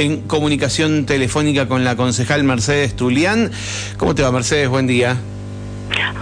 en comunicación telefónica con la concejal Mercedes Tulián. ¿Cómo te va, Mercedes? Buen día.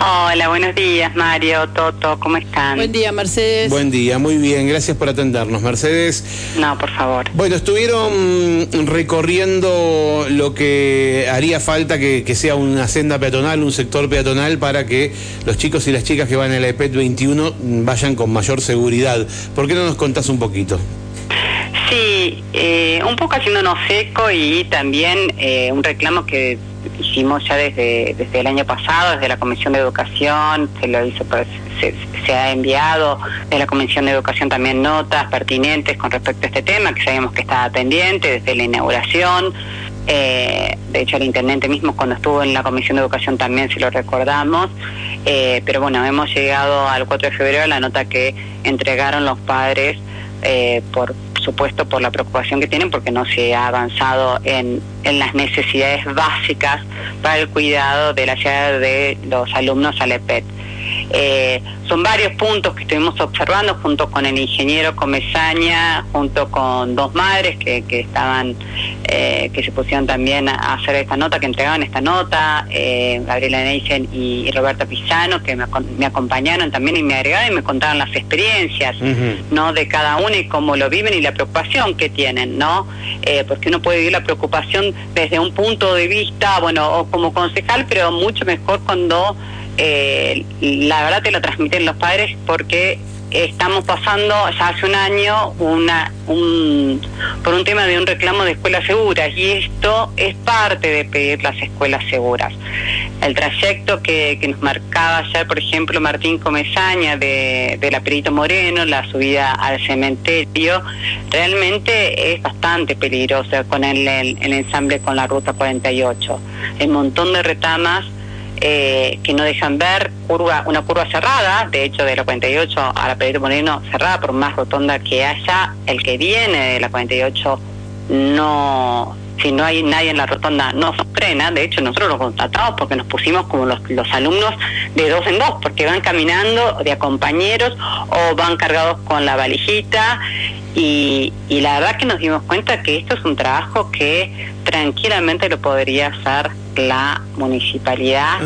Hola, buenos días, Mario, Toto, ¿cómo están? Buen día, Mercedes. Buen día, muy bien, gracias por atendernos, Mercedes. No, por favor. Bueno, estuvieron recorriendo lo que haría falta que, sea una senda peatonal, un sector peatonal para que los chicos y las chicas que van a la EPET 21 vayan con mayor seguridad. ¿Por qué no nos contás un poquito? Sí, eh, un poco haciéndonos eco y también eh, un reclamo que hicimos ya desde, desde el año pasado, desde la Comisión de Educación, se lo hizo, pues, se, ha enviado de la Comisión de Educación también notas pertinentes con respecto a este tema, que sabemos que estaba pendiente desde la inauguración. Eh, de hecho, el intendente mismo cuando estuvo en la Comisión de Educación también se lo recordamos. pero bueno, hemos llegado al 4 de febrero a la nota que entregaron los padres por supuesto por la preocupación que tienen porque no se ha avanzado en, las necesidades básicas para el cuidado de la llegada de los alumnos al EPET. Eh, son varios puntos que estuvimos observando junto con el ingeniero Comezaña, junto con dos madres que, que estaban, eh, que se pusieron también a hacer esta nota, que entregaban esta nota, eh, Gabriela Neisen y, Roberta Pisano, que me, acompañaron también y me agregaron y me contaron las experiencias, ¿no? De cada una y cómo lo viven y la preocupación que tienen, ¿no? porque uno puede vivir la preocupación desde un punto de vista, bueno, o como concejal, pero mucho mejor cuando eh, la verdad te lo transmiten los padres porque estamos pasando ya hace un año una, un, por un tema de un reclamo de escuelas seguras y esto es parte de pedir las escuelas seguras. El trayecto que, nos marcaba ayer, por ejemplo, Martín Comezaña de, de la Perito Moreno, la subida al cementerio, realmente es bastante peligrosa con el, el ensamble con la Ruta 48. Hay un montón de retamas eh, que no dejan ver curva, una curva cerrada, de hecho de la 48 a la Pedro Moreno cerrada, por más rotonda que haya, el que viene de la 48 no, si no hay nadie en la rotonda no frena, de hecho nosotros lo constatamos porque nos pusimos como los, los alumnos de dos en dos, porque van caminando de compañeros o van cargados con la valijita y, y la verdad que nos dimos cuenta que esto es un trabajo que tranquilamente lo podría hacer la municipalidad.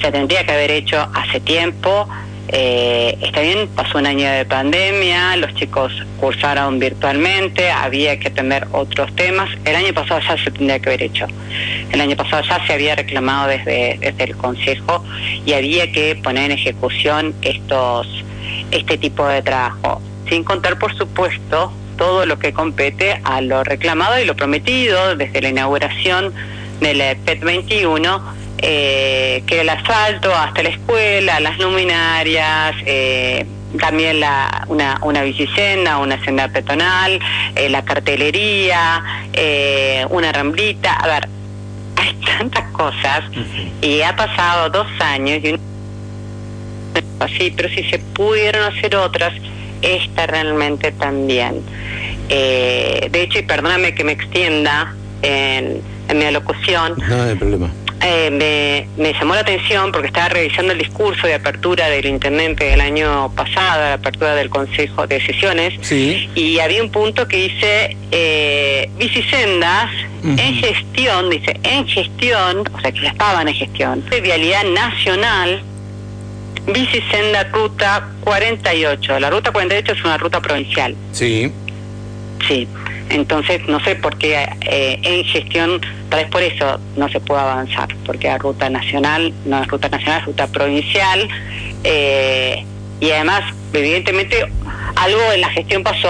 Se tendría que haber hecho hace tiempo. Eh, está bien, pasó un año de pandemia, los chicos cursaron virtualmente, había que atender otros temas. El año pasado ya se tendría que haber hecho. El año pasado ya se había reclamado desde, desde el Consejo y había que poner en ejecución estos este tipo de trabajo. Sin contar, por supuesto, todo lo que compete a lo reclamado y lo prometido desde la inauguración del PET 21, eh, que el asfalto hasta la escuela, las luminarias, eh, también la, una, una bicicenda, una senda peatonal, eh, la cartelería, una ramblita. A ver, hay tantas cosas y ha pasado dos años y así, pero si se pudieron hacer otras, esta realmente también. de hecho, y perdóname que me extienda en en mi alocución. No hay problema. Eh, me, llamó la atención porque estaba revisando el discurso de apertura del intendente del año pasado, la apertura del Consejo de Sesiones, y había un punto que dice eh, bicisendas en gestión, dice en gestión, o sea que ya estaban en gestión, de vialidad nacional, bicisenda ruta 48. La ruta 48 es una ruta provincial. Sí. Sí. Entonces, no sé por qué eh, en gestión, tal vez por eso no se puede avanzar, porque la ruta nacional no es ruta nacional, es ruta provincial. Eh, y además, evidentemente, algo en la gestión pasó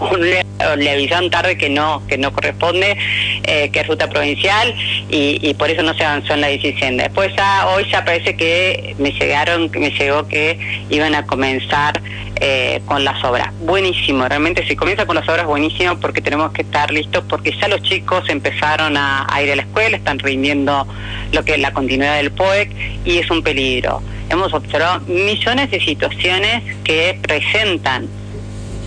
le, avisaron tarde que no que no corresponde eh, que es ruta provincial y, por eso no se avanzó en la decisión después ya hoy ya parece que me llegaron me llegó que iban a comenzar eh, con las obras. Buenísimo realmente si comienza con las obras buenísimo porque tenemos que estar listos porque ya los chicos empezaron a, a ir a la escuela están rindiendo lo que es la continuidad del POEC y es un peligro. Hemos observado millones de situaciones que presentan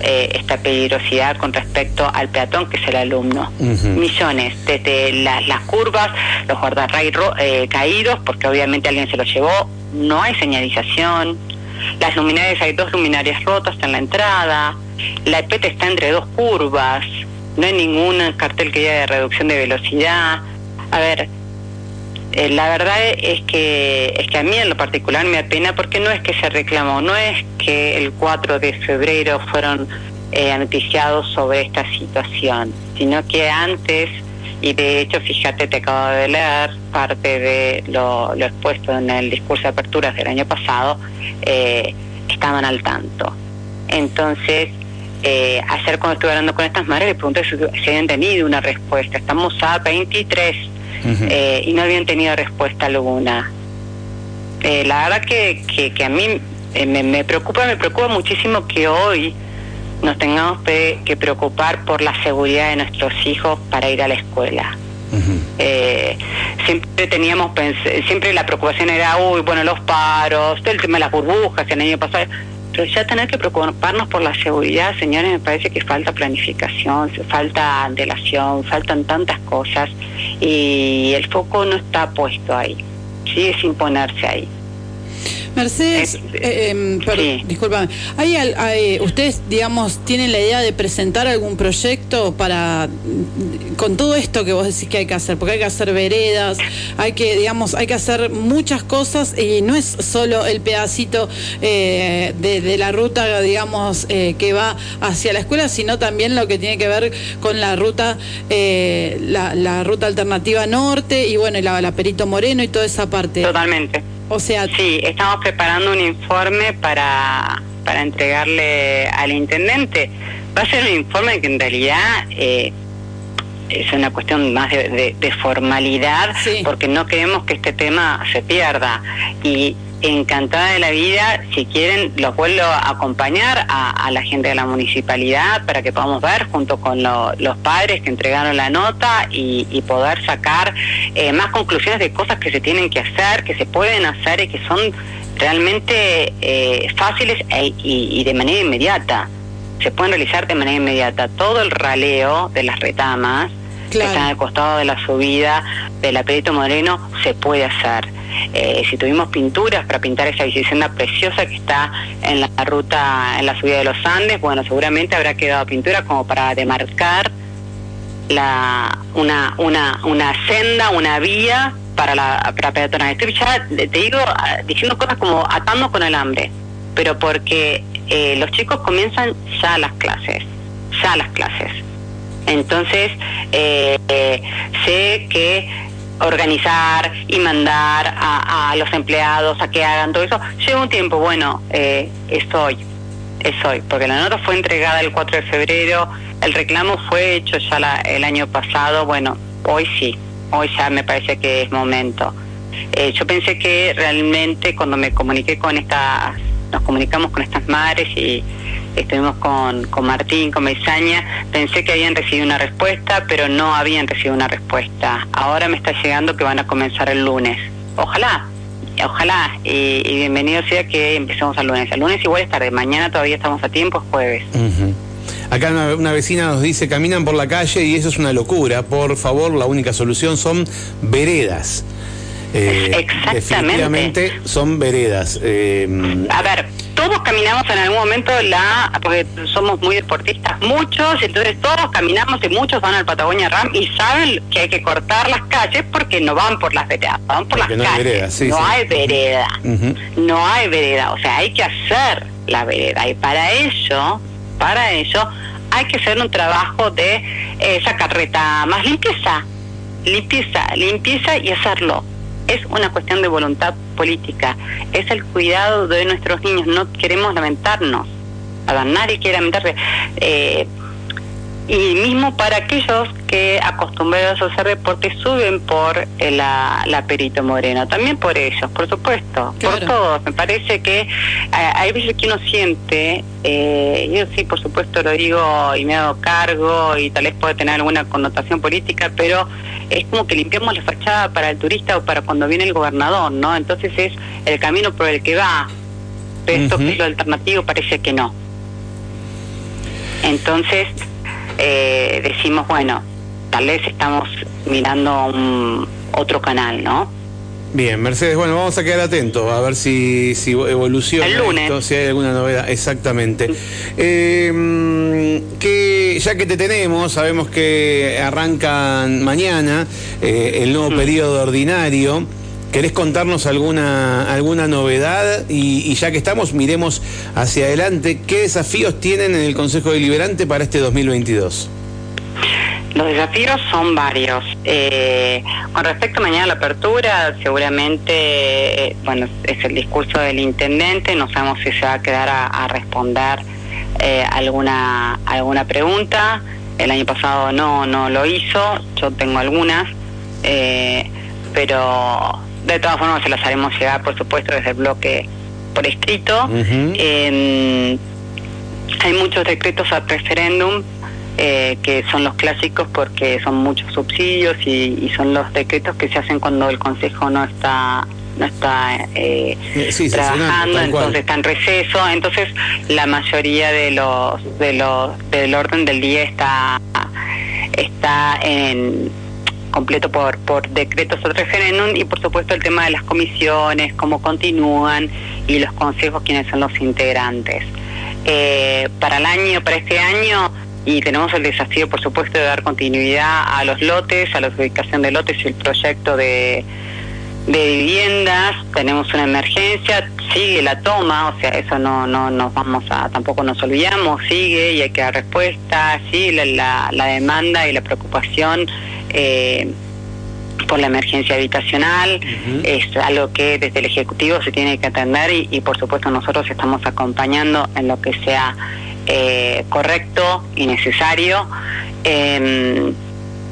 eh, esta peligrosidad con respecto al peatón que es el alumno. Millones, desde las curvas, los guardarrayos eh, caídos, porque obviamente alguien se los llevó, no hay señalización, las luminarias, hay dos luminarias rotas en la entrada, la EPET está entre dos curvas, no hay ningún cartel que diga de reducción de velocidad. A ver, eh, la verdad es que es que a mí en lo particular me apena porque no es que se reclamó, no es que el 4 de febrero fueron eh, sobre esta situación, sino que antes, y de hecho fíjate, te acabo de leer parte de lo, expuesto en el discurso de aperturas del año pasado, eh, estaban al tanto. Entonces, eh, ayer cuando estuve hablando con estas madres, les pregunté si, si habían tenido una respuesta. Estamos a 23 eh, y no habían tenido respuesta alguna. Eh, la verdad que, que, a mí eh, me, preocupa, me preocupa muchísimo que hoy nos tengamos que preocupar por la seguridad de nuestros hijos para ir a la escuela. siempre teníamos siempre la preocupación era uy bueno los paros el tema de las burbujas el año pasado pero ya tener que preocuparnos por la seguridad, señores, me parece que falta planificación, falta antelación, faltan tantas cosas y el foco no está puesto ahí, sigue sin ponerse ahí. Mercedes, eh, em, ¿hay, ustedes, digamos, tienen la idea de presentar algún proyecto para, con todo esto que vos decís que hay que hacer? Porque hay que hacer veredas, hay que, digamos, hay que hacer muchas cosas y no es solo el pedacito eh, de, la ruta, digamos, eh, que va hacia la escuela, sino también lo que tiene que ver con la ruta, la, ruta alternativa norte y bueno, la, la Perito Moreno y toda esa parte. Totalmente. O sea, sí, estamos preparando un informe para, para entregarle al intendente. Va a ser un informe que en realidad eh, es una cuestión más de, formalidad, porque no queremos que este tema se pierda. Y encantada de la vida, si quieren, los vuelvo a acompañar a, la gente de la municipalidad para que podamos ver junto con los padres que entregaron la nota y, poder sacar eh, más conclusiones de cosas que se tienen que hacer, que se pueden hacer y que son realmente eh, fáciles e, y, de manera inmediata. Se pueden realizar de manera inmediata. Todo el raleo de las retamas que están al costado de la subida del Apelito Moreno se puede hacer eh, si tuvimos pinturas para pintar esa bicicenda preciosa que está en la ruta, en la subida de los Andes, bueno, seguramente habrá quedado pintura como para demarcar la, una, una, una senda, una vía para la para peatonal. Estoy ya, te digo, ah, diciendo cosas como atando con el hambre, pero porque eh, los chicos comienzan ya las clases, ya las clases. Entonces, eh, sé que organizar y mandar a, los empleados a que hagan todo eso, lleva un tiempo. Bueno, eh, es hoy, es hoy, porque la nota fue entregada el 4 de febrero, el reclamo fue hecho ya el año pasado, bueno, hoy sí, hoy ya me parece que es momento. Eh, yo pensé que realmente cuando me comuniqué con estas, nos comunicamos con estas madres y estuvimos con, con Martín, con Meisaña, pensé que habían recibido una respuesta, pero no habían recibido una respuesta. Ahora me está llegando que van a comenzar el lunes. Ojalá, ojalá, y, bienvenido sea que empecemos el lunes. El lunes igual es tarde, mañana todavía estamos a tiempo, es jueves. Acá una, vecina nos dice, caminan por la calle y eso es una locura. Por favor, la única solución son veredas. Eh, Exactamente. son veredas. Eh, a ver, todos caminamos en algún momento la, porque somos muy deportistas, muchos, entonces todos caminamos y muchos van al Patagonia Ram y saben que hay que cortar las calles porque no van por las veredas, van por las no calles. Hay no hay vereda, no hay vereda, o sea, hay que hacer la vereda y para ello, para ello hay que hacer un trabajo de eh, sacar reta más limpieza, limpieza, limpieza y hacerlo es una cuestión de voluntad política, es el cuidado de nuestros niños, no queremos lamentarnos, a nadie quiere lamentarse. Eh, y mismo para aquellos que acostumbrados a hacer deporte suben por eh, la, la, Perito Moreno, también por ellos, por supuesto, por todos. Me parece que eh, hay veces que uno siente, eh, yo sí, por supuesto lo digo y me hago cargo y tal vez puede tener alguna connotación política, pero es como que limpiamos la fachada para el turista o para cuando viene el gobernador, ¿no? Entonces es el camino por el que va, pero esto que es lo alternativo parece que no. Entonces, eh, decimos, bueno, tal vez estamos mirando un, otro canal, ¿no? Bien, Mercedes, bueno, vamos a quedar atentos a ver si, si evoluciona El lunes. esto, si hay alguna novedad, exactamente. Eh, que ya que te tenemos, sabemos que arrancan mañana eh, el nuevo periodo ordinario. ¿Querés contarnos alguna, alguna novedad? Y, y ya que estamos, miremos hacia adelante. ¿Qué desafíos tienen en el Consejo Deliberante para este 2022? Los desafíos son varios. Eh, con respecto a mañana a la apertura, seguramente, bueno, es el discurso del intendente, no sabemos si se va a quedar a, a responder eh, alguna alguna pregunta. El año pasado no no lo hizo, yo tengo algunas, eh, pero de todas formas se las haremos llegar, por supuesto, desde el bloque por escrito. Eh, hay muchos decretos a referéndum eh, que son los clásicos porque son muchos subsidios y, y son los decretos que se hacen cuando el Consejo no está no está eh, sí, trabajando, cual. entonces está en receso, entonces la mayoría de los de los del orden del día está está en completo por por decretos o referéndum y por supuesto el tema de las comisiones, cómo continúan y los consejos quiénes son los integrantes. Eh, para el año, para este año, y tenemos el desafío, por supuesto, de dar continuidad a los lotes, a la ubicación de lotes y el proyecto de, de viviendas. Tenemos una emergencia, sigue la toma, o sea, eso no, no nos vamos a, tampoco nos olvidamos, sigue y hay que dar respuesta, sí, la, la, la demanda y la preocupación. Eh, por la emergencia habitacional, Ujú. es algo que desde el Ejecutivo se tiene que atender y, y, por supuesto nosotros estamos acompañando en lo que sea eh, correcto y necesario. Eh,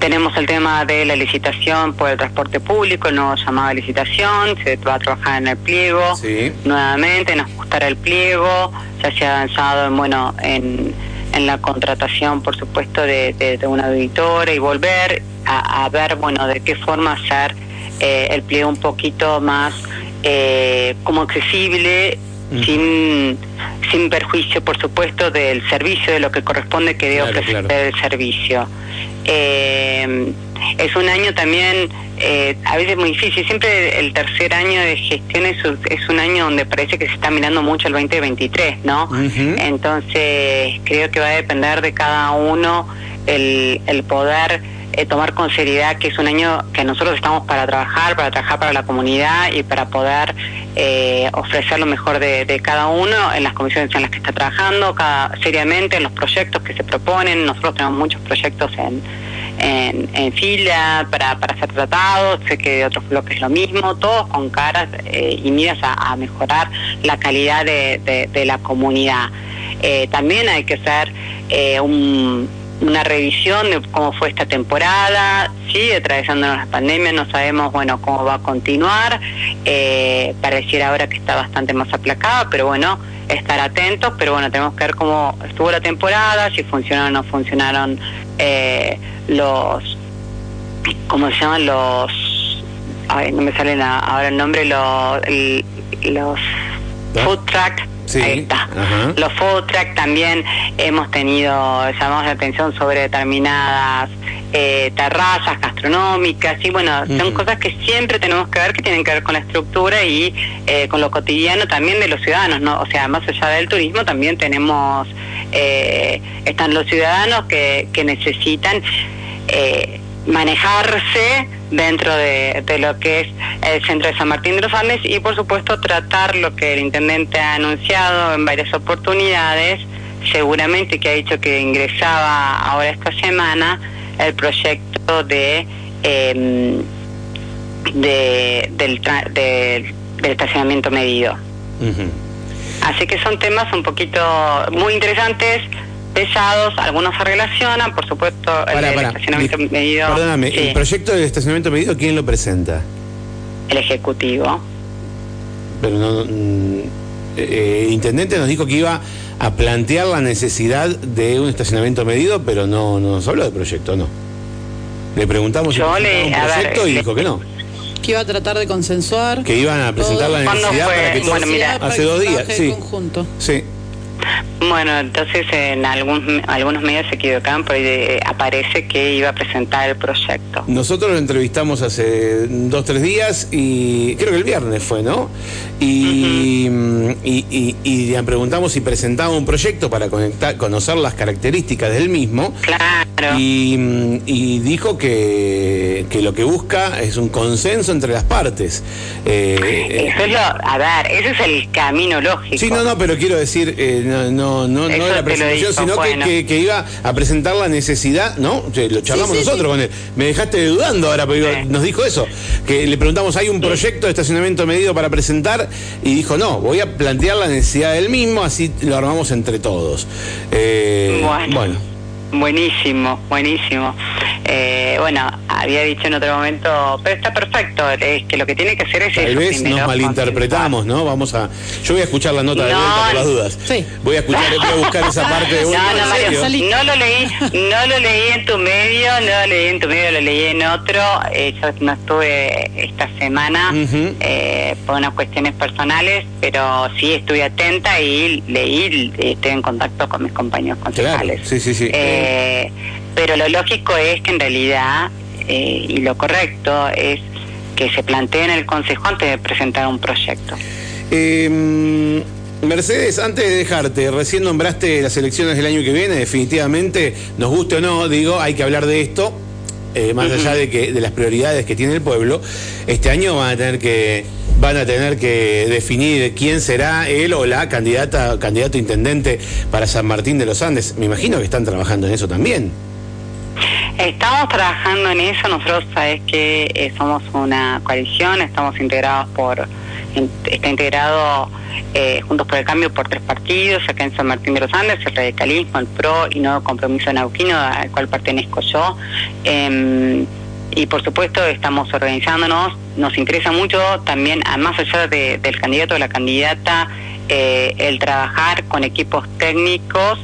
tenemos el tema de la licitación por el transporte público, el nuevo llamado de licitación, se va a trabajar en el pliego Sí. nuevamente, en ajustar el pliego, ya se ha avanzado en, bueno, en, en la contratación, por supuesto, de, de, de una auditora y volver a, a ver, bueno, de qué forma hacer eh, el pliego un poquito más eh, como accesible, Sin, sin perjuicio, por supuesto, del servicio, de lo que corresponde que debe Claro, ofrecer claro. el servicio. Eh, es un año también, eh, a veces muy difícil, siempre el tercer año de gestión es, es un año donde parece que se está mirando mucho el 2023, ¿no? Ujú. Entonces, creo que va a depender de cada uno el, el poder eh, tomar con seriedad que es un año que nosotros estamos para trabajar, para trabajar para la comunidad y para poder eh, ofrecer lo mejor de, cada uno en las comisiones en las que está trabajando, cada, seriamente en los proyectos que se proponen. Nosotros tenemos muchos proyectos en, en, fila para, para ser tratados, sé que de otros bloques lo mismo, todos con caras eh, y miras a, mejorar la calidad de, de- de la comunidad. Eh, también hay que eh, un- una revisión de cómo fue esta temporada, sigue atravesándonos la pandemia, no sabemos bueno cómo va a continuar, eh, pareciera ahora que está bastante más aplacada, pero bueno, estar atentos, pero bueno, tenemos que ver cómo estuvo la temporada, si funcionaron o no funcionaron eh, los, ¿cómo se llaman? Los, ay, no me sale la- ahora el nombre, los, los food truck. Sí, Ahí está. ajá. Los food truck también hemos tenido llamados de atención sobre determinadas eh, terrazas gastronómicas y bueno, son cosas que siempre tenemos que ver que tienen que ver con la estructura y eh, con lo cotidiano también de los ciudadanos, ¿no? O sea, más allá del turismo también tenemos, eh, están los ciudadanos que, que necesitan eh, manejarse dentro de, de lo que es el centro de San Martín de los Andes y por supuesto tratar lo que el intendente ha anunciado en varias oportunidades, seguramente que ha dicho que ingresaba ahora esta semana el proyecto de, eh, de del, tra- del- estacionamiento medido. Así que son temas un poquito muy interesantes, pesados, algunos se relacionan, por supuesto, el Pará, estacionamiento Dis- medido. Perdóname, sí, ¿el proyecto del estacionamiento medido quién lo presenta? el Ejecutivo. Pero no, mm, eh, el intendente nos dijo que iba a plantear la necesidad de un estacionamiento medido, pero no, no nos habló de proyecto, ¿no? Le preguntamos si Yo presentaba le- un ver, proyecto y le- dijo que no, Que iba a tratar de consensuar. que iban a presentar todo. la ¿Cuándo necesidad fue? para que todos... Bueno, mira, Para hace que dos días, sí. conjunto. Sí, Bueno, entonces en algún, algunos medios se equivocaban porque aparece que iba a presentar el proyecto. Nosotros lo entrevistamos hace dos, tres días y creo que el viernes fue, ¿no? Y, y, le preguntamos si presentaba un proyecto para conectar, conocer las características del mismo. Claro. Y, dijo que, que, lo que busca es un consenso entre las partes. Eh, Eso es lo, a ver, ese es el camino lógico. Sí, no, no, pero quiero decir, eh, no, no, no, no la presentación, sino que, que, iba a presentar la necesidad, ¿no? Lo charlamos nosotros con él. Me dejaste dudando ahora, pero nos dijo eso. Que le preguntamos, ¿hay un proyecto de estacionamiento medido para presentar? Y dijo, no, voy a plantear la necesidad del mismo, así lo armamos entre todos. Eh, bueno. Buenísimo, buenísimo. Eh, bueno, había dicho en otro momento, pero está perfecto, es que lo que tiene que hacer es... Tal vez nos malinterpretamos, ¿no? Vamos a... Yo voy a escuchar la nota de vuelta por las dudas. Sí. Voy a escuchar, voy a buscar esa parte de no, no, lo leí, no lo leí en tu medio, no lo leí en tu medio, lo leí en otro. Eh, yo no estuve esta semana eh, por unas cuestiones personales, pero sí estuve atenta y leí, estoy en contacto con mis compañeros concejales. sí, sí, sí. Eh, pero lo lógico es que en realidad, eh, y lo correcto, es que se plantee en el Consejo antes de presentar un proyecto. Em, Mercedes, antes de dejarte, recién nombraste las elecciones del año que viene, definitivamente, nos guste o no, digo, hay que hablar de esto, eh, más allá de que de las prioridades que tiene el pueblo, este año van a tener que van a tener que definir quién será él o la candidata candidato intendente para San Martín de los Andes. Me imagino que están trabajando en eso también. Estamos trabajando en eso, nosotros sabes que eh, somos una coalición, estamos integrados por, está integrado eh, Juntos por el Cambio por tres partidos, acá en San Martín de los Andes, el Radicalismo, el PRO y Nuevo Compromiso Nauquino, al cual pertenezco yo. Em, y por supuesto estamos organizándonos, nos interesa mucho también, más allá del candidato o la candidata, eh, el trabajar con equipos técnicos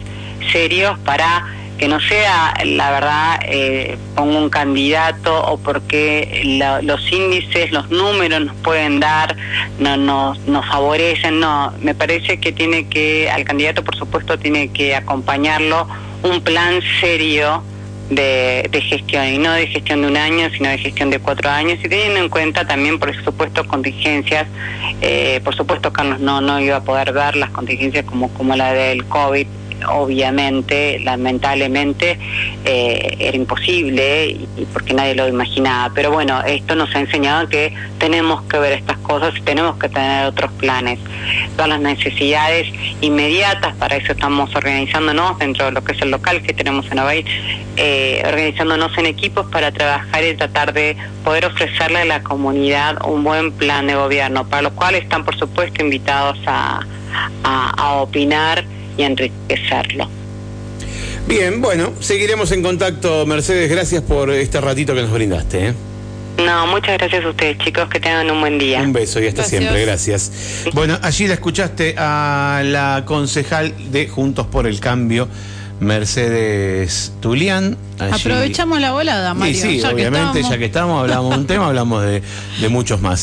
serios para que no sea, la verdad, eh, pongo un candidato o porque los índices, los números nos pueden dar, no nos, nos favorecen, no, me parece que tiene que, al candidato por supuesto tiene que acompañarlo un plan serio de, gestión, y no de gestión de un año, sino de gestión de cuatro años, y teniendo en cuenta también, por supuesto, contingencias. Eh, por supuesto, Carlos no, no iba a poder ver las contingencias como, como la del COVID, obviamente, lamentablemente, eh, era imposible y, porque nadie lo imaginaba. Pero bueno, esto nos ha enseñado que tenemos que ver estas cosas y tenemos que tener otros planes. Todas las necesidades inmediatas, para eso estamos organizándonos dentro de lo que es el local que tenemos en Abay, eh, organizándonos en equipos para trabajar y tratar de poder ofrecerle a la comunidad un buen plan de gobierno, para lo cual están, por supuesto, invitados a opinar y enriquecerlo. Bien, bueno, seguiremos en contacto, Mercedes. Gracias por este ratito que nos brindaste. ¿eh? No, muchas gracias a ustedes, chicos. Que tengan un buen día. Un beso y hasta siempre. Gracias. Bueno, allí la escuchaste a la concejal de Juntos por el Cambio. Mercedes Tulián. Aprovechamos la volada, Mario. Sí, sí, obviamente, ya que estamos, hablamos de un tema, hablamos de, de muchos más.